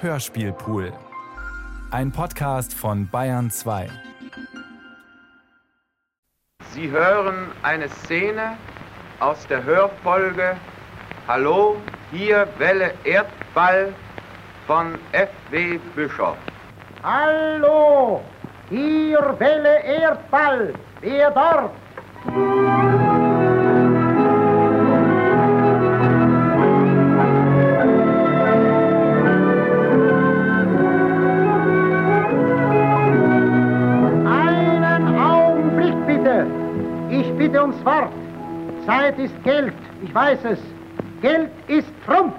Hörspielpool. Ein Podcast von Bayern 2. Sie hören eine Szene aus der Hörfolge Hallo, hier Welle Erdball von F.W. Bischof. Hallo, hier Welle Erdball, wer dort? Bitte ums Wort. Zeit ist Geld, ich weiß es. Geld ist Trumpf.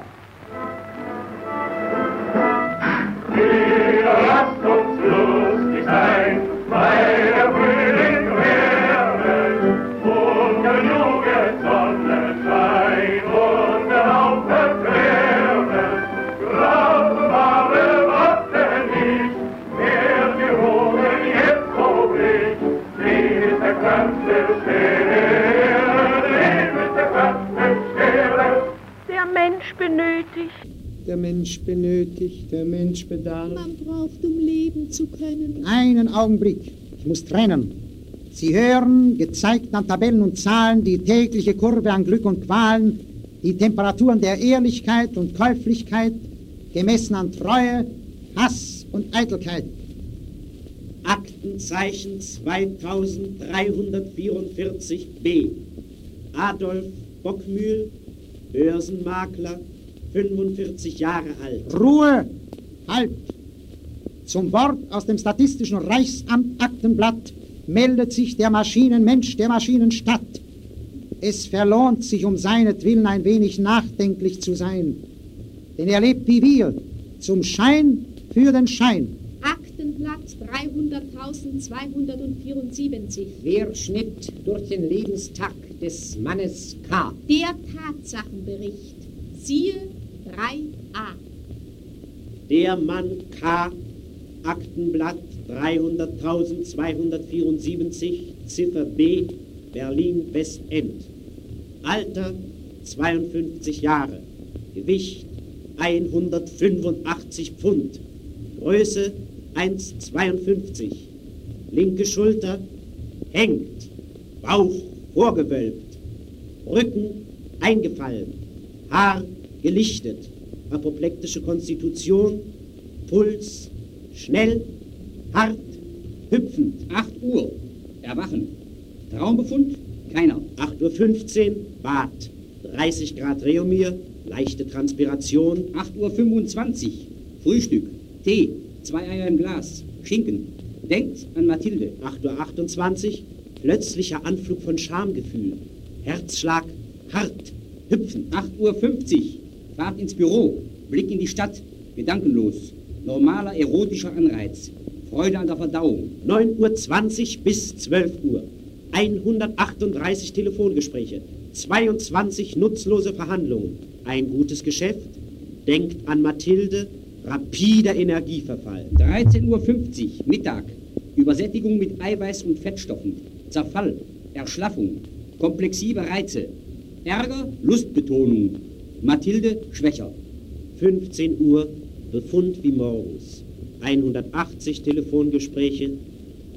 Mensch benötigt. Der Mensch benötigt, der Mensch bedarf. Man braucht, um leben zu können. Einen Augenblick. Ich muss trennen. Sie hören, gezeigt an Tabellen und Zahlen, die tägliche Kurve an Glück und Qualen, die Temperaturen der Ehrlichkeit und Käuflichkeit, gemessen an Treue, Hass und Eitelkeit. Aktenzeichen 2344b. Adolf Bockmühl, Börsenmakler, 45 Jahre alt. Ruhe! Halt! Zum Wort aus dem Statistischen Reichsamt Aktenblatt meldet sich der Maschinenmensch der Maschinenstadt. Es verlohnt sich um seinetwillen ein wenig nachdenklich zu sein. Denn er lebt wie wir, zum Schein für den Schein. Aktenblatt 300.274. Querschnitt durch den Lebenstag des Mannes K. Der Tatsachenbericht. Siehe 3a. Der Mann K. Aktenblatt 300.274, Ziffer B, Berlin-Westend. Alter 52 Jahre. Gewicht 185 Pfund. Größe 1,52. Linke Schulter hängt. Bauch vorgewölbt. Rücken eingefallen. Haar gelichtet. Apoplektische Konstitution. Puls schnell, hart, hüpfend. 8 Uhr. Erwachen. Traumbefund? Keiner. 8.15 Uhr, Bad. 30 Grad Reomir, leichte Transpiration. 8 Uhr 25. Frühstück. Tee. Zwei Eier im Glas. Schinken. Denkt an Mathilde. 8.28 Uhr, plötzlicher Anflug von Schamgefühl. Herzschlag hart, hüpfend. 8 Uhr 50. Fahrt ins Büro. Blick in die Stadt. Gedankenlos. Normaler erotischer Anreiz. Freude an der Verdauung. 9.20 Uhr bis 12 Uhr. 138 Telefongespräche. 22 nutzlose Verhandlungen. Ein gutes Geschäft. Denkt an Mathilde. Rapider Energieverfall. 13.50 Uhr. Mittag. Übersättigung mit Eiweiß und Fettstoffen. Zerfall. Erschlaffung. Komplexive Reize. Ärger. Lustbetonung. Mathilde schwächer. 15 Uhr. Befund wie morgens. 180 Telefongespräche.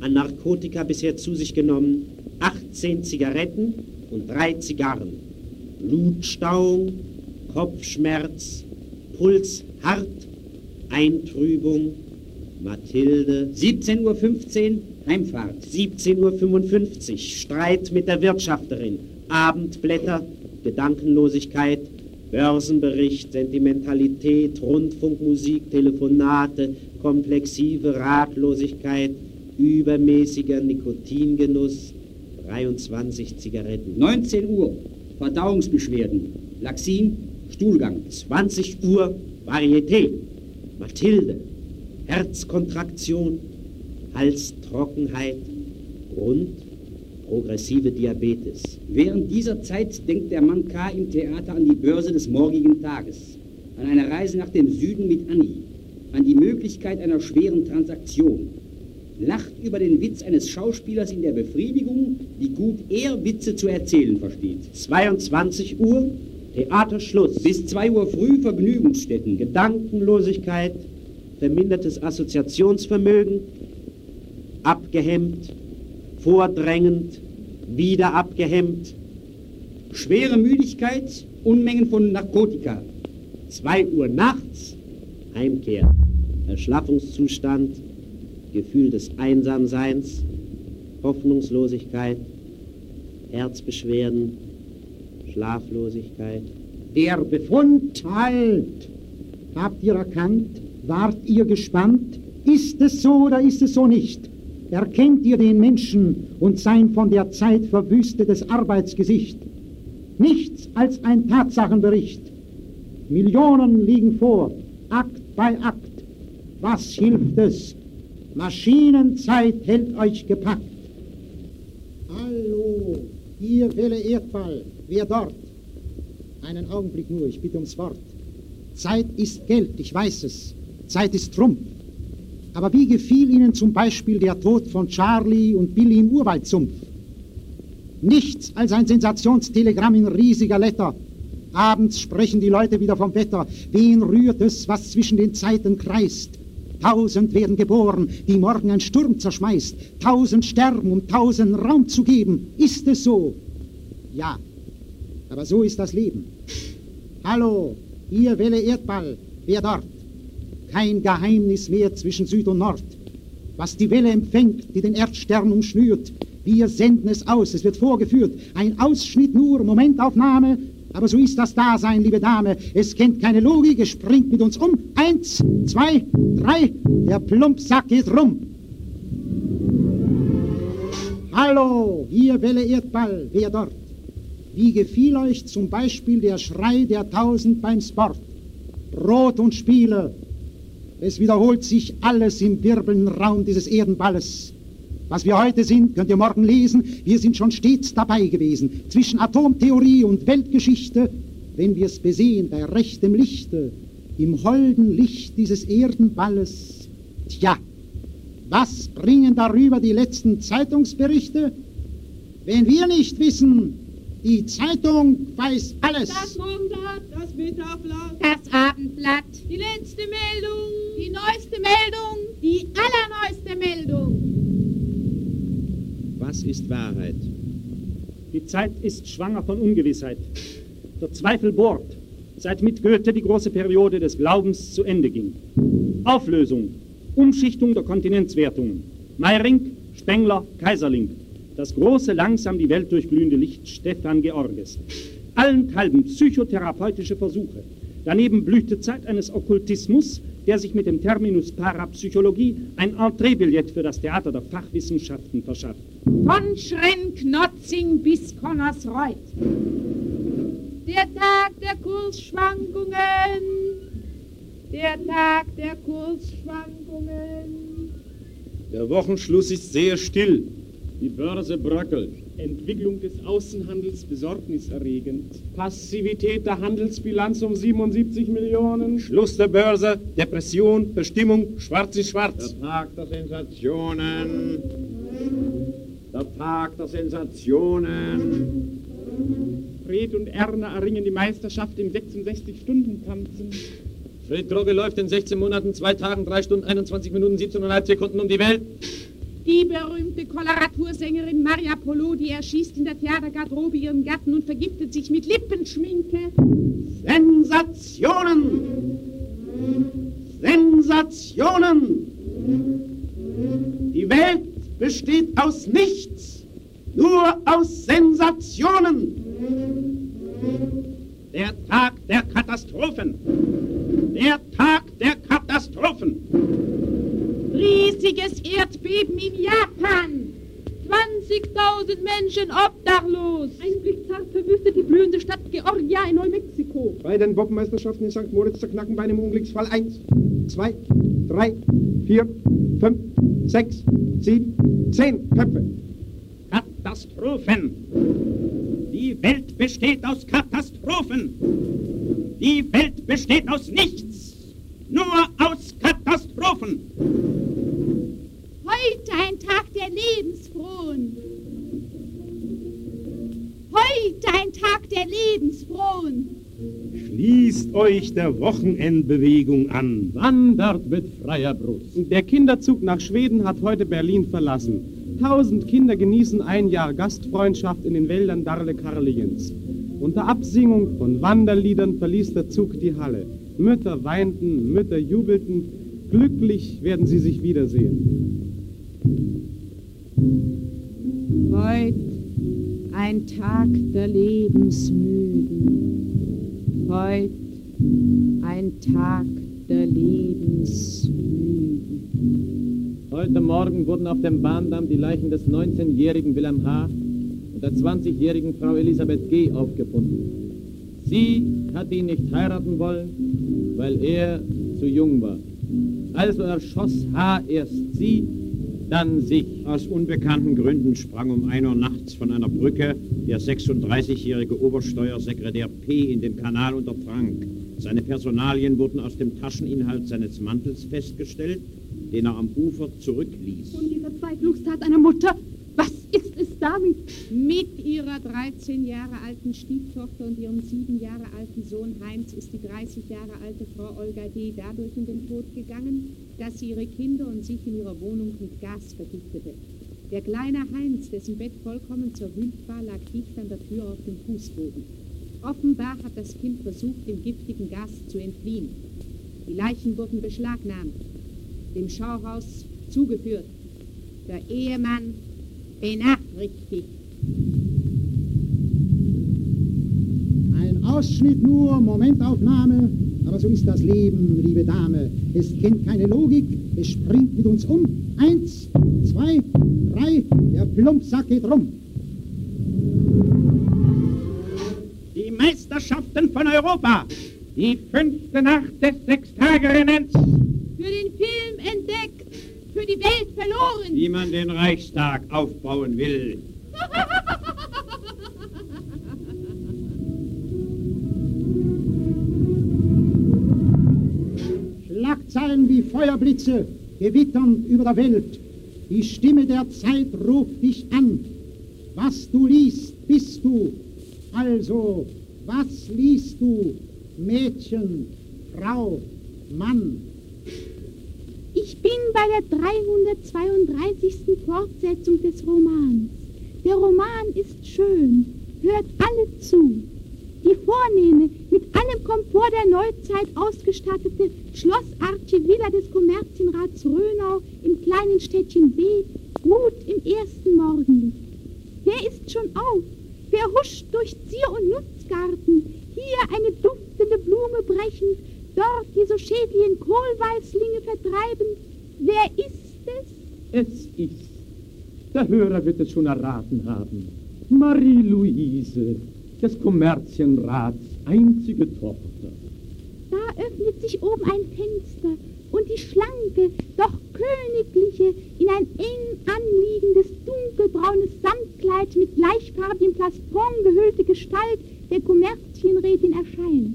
An Narkotika bisher zu sich genommen. 18 Zigaretten und 3 Zigarren. Blutstauung, Kopfschmerz, Puls hart, Eintrübung, Mathilde. 17.15 Uhr. Heimfahrt. 17.55 Uhr. Streit mit der Wirtschafterin. Abendblätter, Gedankenlosigkeit, Börsenbericht, Sentimentalität, Rundfunkmusik, Telefonate, komplexive Ratlosigkeit, übermäßiger Nikotingenuss, 23 Zigaretten. 19 Uhr. Verdauungsbeschwerden. Laxin. Stuhlgang. 20 Uhr Varieté. Mathilde. Herzkontraktion, Halstrockenheit und progressive Diabetes. Während dieser Zeit denkt der Mann K. im Theater an die Börse des morgigen Tages, an eine Reise nach dem Süden mit Annie, an die Möglichkeit einer schweren Transaktion, lacht über den Witz eines Schauspielers in der Befriedigung, wie gut er Witze zu erzählen versteht. 22 Uhr Theaterschluss. Bis 2 Uhr früh Vergnügungsstätten. Gedankenlosigkeit, vermindertes Assoziationsvermögen, abgehemmt, vordrängend, wieder abgehemmt, Schwere Müdigkeit, Unmengen von Narkotika. 2 Uhr nachts, Heimkehr, Erschlaffungszustand, Gefühl des Einsamseins, Hoffnungslosigkeit, Herzbeschwerden, Schlaflosigkeit. Der Befund halt. Habt ihr erkannt? Wart ihr gespannt? Ist es so oder ist es so nicht? Erkennt ihr den Menschen und sein von der Zeit verwüstetes Arbeitsgesicht? Nichts als ein Tatsachenbericht. Millionen liegen vor, Akt bei Akt. Was hilft es? Maschinenzeit hält euch gepackt. Hallo, hier Welle Erdball. Wer dort? Einen Augenblick nur, ich bitte ums Wort. Zeit ist Geld, ich weiß es. Zeit ist Trump. Aber wie gefiel Ihnen zum Beispiel der Tod von Charlie und Billy im Urwaldsumpf? Nichts als ein Sensationstelegramm in riesiger Letter. Abends sprechen die Leute wieder vom Wetter. Wen rührt es, was zwischen den Zeiten kreist? Tausend werden geboren, die morgen ein Sturm zerschmeißt. Tausend sterben, um tausend Raum zu geben. Ist es so? Ja, aber so ist das Leben. Hallo, hier Welle Erdball. Wer dort? Kein Geheimnis mehr zwischen Süd und Nord. Was die Welle empfängt, die den Erdstern umschnürt, wir senden es aus, es wird vorgeführt. Ein Ausschnitt nur, Momentaufnahme. Aber so ist das Dasein, liebe Dame. Es kennt keine Logik, es springt mit uns um. Eins, zwei, drei, der Plumpsack geht rum. Hallo, hier Welle Erdball, wer dort? Wie gefiel euch zum Beispiel der Schrei der Tausend beim Sport? Brot und Spiele. Es wiederholt sich alles im wirbelnden Raum dieses Erdenballes. Was wir heute sind, könnt ihr morgen lesen. Wir sind schon stets dabei gewesen. Zwischen Atomtheorie und Weltgeschichte, wenn wir es besehen bei rechtem Lichte, im holden Licht dieses Erdenballes. Tja, was bringen darüber die letzten Zeitungsberichte? Wenn wir nicht wissen, die Zeitung weiß alles. Das Morgenblatt, das Mittagblatt, Das Abendblatt. die letzte Meldung, Die neueste Meldung. die allerneueste Meldung. Was ist Wahrheit? Die Zeit ist schwanger von Ungewissheit. Der Zweifel bohrt, seit mit Goethe die große Periode des Glaubens zu Ende ging. Auflösung, Umschichtung der Kontinentswertungen. Meiring, Spengler, Kaiserling. Das große, langsam die Welt durchglühende Licht Stefan Georges. Allenthalben psychotherapeutische Versuche. Daneben blühte Zeit eines Okkultismus, der sich mit dem Terminus Parapsychologie ein Entreebillett für das Theater der Fachwissenschaften verschafft. Von Schrenk-Notzing bis Connersreuth. Der Tag der Kursschwankungen. Der Tag der Kursschwankungen. Der Wochenschluss ist sehr still. Die Börse bröckelt. Entwicklung des Außenhandels besorgniserregend. Passivität der Handelsbilanz um 77 Millionen. Schluss der Börse, Depression, Bestimmung, schwarz ist schwarz. Der Tag der Sensationen. Der Tag der Sensationen. Fred und Erna erringen die Meisterschaft im 66-Stunden-Tanzen. Fred Droge läuft in 16 Monaten, 2 Tagen, 3 Stunden, 21 Minuten, 17,5 Sekunden um die Welt. Die berühmte Koloratursängerin Maria Polo, die erschießt in der Theatergarderobe ihren Gatten und vergiftet sich mit Lippenschminke. Sensationen! Sensationen! Die Welt besteht aus nichts, nur aus Sensationen. Der Tag der Katastrophen. Der Tag der Katastrophen. Riesiges Erdbeben in Japan. 20.000 Menschen obdachlos. Ein Blick zart verwüstet die blühende Stadt Georgia in Neumexiko. Bei den Woppenmeisterschaften in St. Moritz zerknacken bei einem Unglücksfall 1, 2, 3, 4, 5, 6, 7, 10 Köpfe. Katastrophen. Die Welt besteht aus Katastrophen. Die Welt besteht aus nichts. Nur aus Katastrophen. Heute ein Tag der Lebensfrohen. Heute ein Tag der Lebensfrohen. Schließt euch der Wochenendbewegung an. Wandert mit freier Brust. Der Kinderzug nach Schweden hat heute Berlin verlassen. Tausend Kinder genießen ein Jahr Gastfreundschaft in den Wäldern Darle-Karliens. Unter Absingung von Wanderliedern verließ der Zug die Halle. Mütter weinten, Mütter jubelten. Glücklich werden sie sich wiedersehen. Heut ein Tag der Lebensmüden. Heut ein Tag der Lebensmüden. Heute Morgen wurden auf dem Bahndamm die Leichen des 19-jährigen Wilhelm H. und der 20-jährigen Frau Elisabeth G. aufgefunden. Sie hat ihn nicht heiraten wollen, weil er zu jung war. Also erschoss H. erst sie, dann sich. Aus unbekannten Gründen sprang um 1 Uhr nachts von einer Brücke der 36-jährige Obersteuersekretär P. in den Kanal und ertrank. Seine Personalien wurden aus dem Tascheninhalt seines Mantels festgestellt, den er am Ufer zurückließ. Und die Verzweiflungstat einer Mutter, was ist es damit? Mit ihrer 13 Jahre alten Stieftochter und ihrem 7 Jahre alten Sohn Heinz ist die 30 Jahre alte Frau Olga D. dadurch in den Tod gegangen, dass sie ihre Kinder und sich in ihrer Wohnung mit Gas vergiftete. Der kleine Heinz, dessen Bett vollkommen zerwühlt war, lag dicht an der Tür auf dem Fußboden. Offenbar hat das Kind versucht, dem giftigen Gas zu entfliehen. Die Leichen wurden beschlagnahmt, dem Schauhaus zugeführt. Der Ehemann benachrichtigt. Ein Ausschnitt nur, Momentaufnahme, aber so ist das Leben, liebe Dame. Es kennt keine Logik, es springt mit uns um. Eins, zwei, drei, der Plumpsack geht rum. Die Meisterschaften von Europa. Die fünfte Nacht des Sechstagerennens. Für den Film entdeckt, für die Welt verloren. Wie man den Reichstag aufbauen will. Feuerblitze gewittern über der Welt. Die Stimme der Zeit ruft dich an. Was du liest, bist du. Also, was liest du? Mädchen, Frau, Mann. Ich bin bei der 332. Fortsetzung des Romans. Der Roman ist schön. Hört alle zu. Die vornehme, mit allem Komfort der Neuzeit ausgestattete schlossartige Villa des Kommerzienrats Rönau im kleinen Städtchen B ruht im ersten Morgenlicht. Wer ist schon auf? Wer huscht durch Zier- und Nutzgarten? Hier eine duftende Blume brechend, dort die so schädlichen Kohlweißlinge vertreibend. Wer ist es? Es ist. Der Hörer wird es schon erraten haben. Marie-Louise, des Kommerzienrats einzige Tochter. Da öffnet sich oben ein Fenster und die schlanke, doch königliche, in ein eng anliegendes dunkelbraunes Samtkleid mit gleichfarbigem Plastron gehüllte Gestalt der Kommerzienrätin erscheint.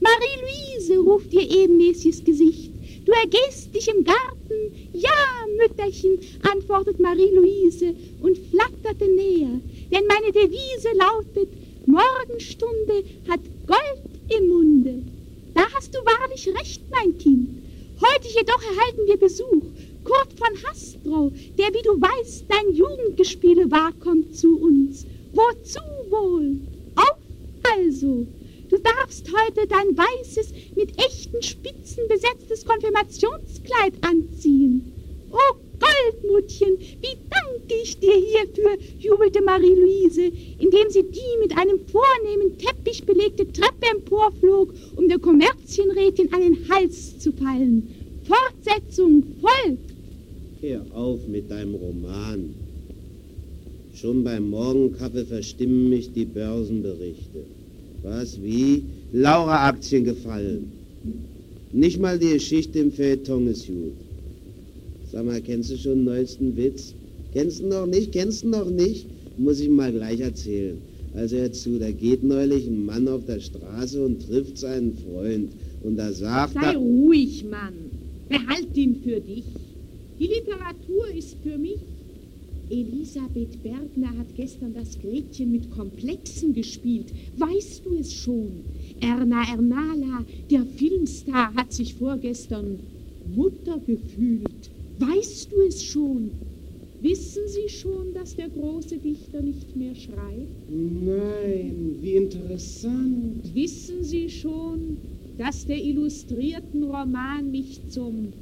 Marie-Louise, ruft ihr ebenmäßiges Gesicht. Du ergehst dich im Garten. Ja, Mütterchen, antwortet Marie-Louise und flatterte näher. Denn meine Devise lautet, что Hals zu fallen. Fortsetzung folgt. Hör auf mit deinem Roman. Schon beim Morgenkaffee verstimmen mich die Börsenberichte. Was, wie? Laura-Aktien gefallen. Nicht mal die Geschichte im Feuilleton ist gut. Sag mal, kennst du schon den neuesten Witz? Kennst du noch nicht? Kennst du noch nicht? Muss ich mal gleich erzählen. Also hör zu, da geht neulich ein Mann auf der Straße und trifft seinen Freund. Und da sagt Sei er... ruhig, Mann. Behalt ihn für dich. Die Literatur ist für mich. Elisabeth Bergner hat gestern das Gretchen mit Komplexen gespielt. Weißt du es schon? Erna Ernala, der Filmstar, hat sich vorgestern Mutter gefühlt. Weißt du es schon? Wissen Sie schon, dass der große Dichter nicht mehr schreibt? Nein, wie interessant. Wissen Sie schon, dass der illustrierten Roman mich zum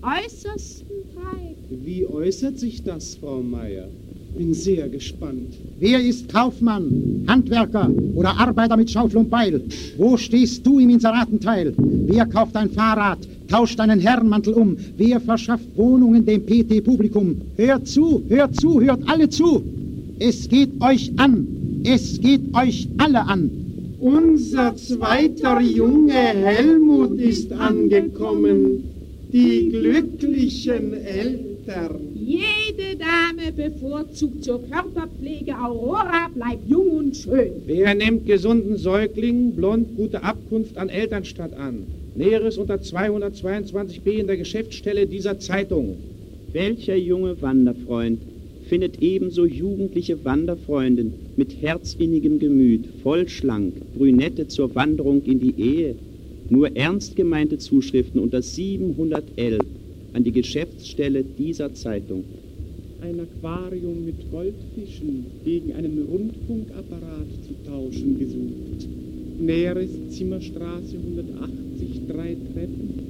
Äußersten treibt? Wie äußert sich das, Frau Meier? Bin sehr gespannt. Wer ist Kaufmann, Handwerker oder Arbeiter mit Schaufel und Beil? Wo stehst du im Inseratenteil? Wer kauft ein Fahrrad, tauscht einen Herrenmantel um? Wer verschafft Wohnungen dem PT-Publikum? Hört zu, hört zu, hört alle zu! Es geht euch an, es geht euch alle an. Unser zweiter Junge Helmut ist angekommen. Die glücklichen Eltern. Jede Dame bevorzugt zur Körperpflege Aurora bleibt jung und schön. Wer nimmt gesunden Säugling, blond, gute Abkunft an Elternstadt an? Näheres unter 222b in der Geschäftsstelle dieser Zeitung. Welcher junge Wanderfreund findet ebenso jugendliche Wanderfreundin mit herzinnigem Gemüt, vollschlank, brünette zur Wanderung in die Ehe? Nur ernst gemeinte Zuschriften unter 711 an die Geschäftsstelle dieser Zeitung. Ein Aquarium mit Goldfischen gegen einen Rundfunkapparat zu tauschen gesucht. Näheres Zimmerstraße 180, drei Treppen.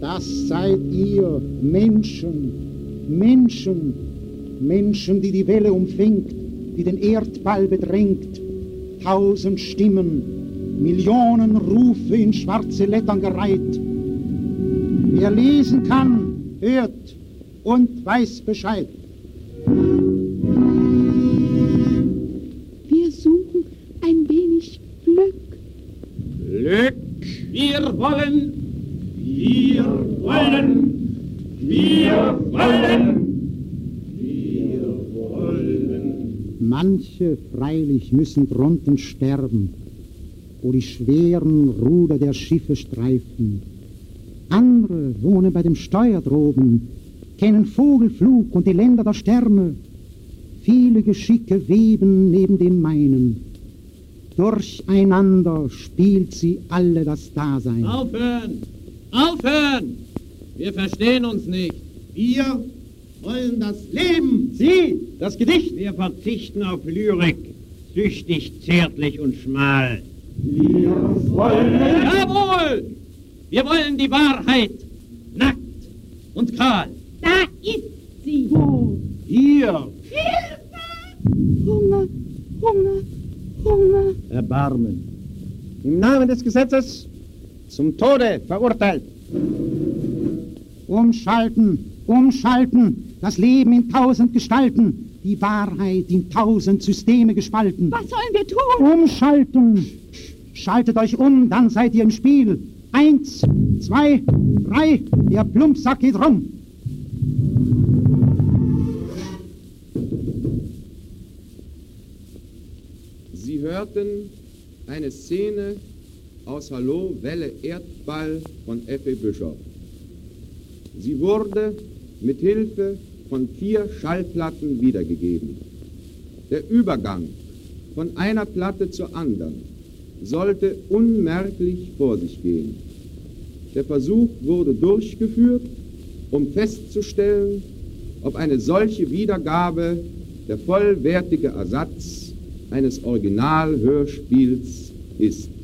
Das seid ihr, Menschen, Menschen, Menschen, die die Welle umfängt, die den Erdball bedrängt. Tausend Stimmen, Millionen Rufe in schwarze Lettern gereiht. Wer lesen kann, hört und weiß Bescheid. Manche freilich müssen drunten sterben, wo die schweren Ruder der Schiffe streifen. Andere wohnen bei dem Steuer droben, kennen Vogelflug und die Länder der Sterne. Viele Geschicke weben neben dem meinen. Durcheinander spielt sie alle das Dasein. Aufhören! Aufhören! Wir verstehen uns nicht. Wir wollen das Leben. Sie, das Gedicht. Wir verzichten auf Lyrik, süchtig, zärtlich und schmal. Wir wollen, Jawohl! Wir wollen die Wahrheit. Nackt und kahl. Da ist sie. Wo? hier. Hunger, Hunger, Hunger. Erbarmen. Im Namen des Gesetzes zum Tode verurteilt. Umschalten, umschalten, das Leben in tausend Gestalten, die Wahrheit in tausend Systeme gespalten. Was sollen wir tun? Umschalten, schaltet euch um, dann seid ihr im Spiel. Eins, zwei, drei, der Plumpsack geht rum. Sie hörten eine Szene aus Hallo, Welle, Erdball von Effe Bischof. Sie wurde mit Hilfe von vier Schallplatten wiedergegeben. Der Übergang von einer Platte zur anderen sollte unmerklich vor sich gehen. Der Versuch wurde durchgeführt, um festzustellen, ob eine solche Wiedergabe der vollwertige Ersatz eines Originalhörspiels ist.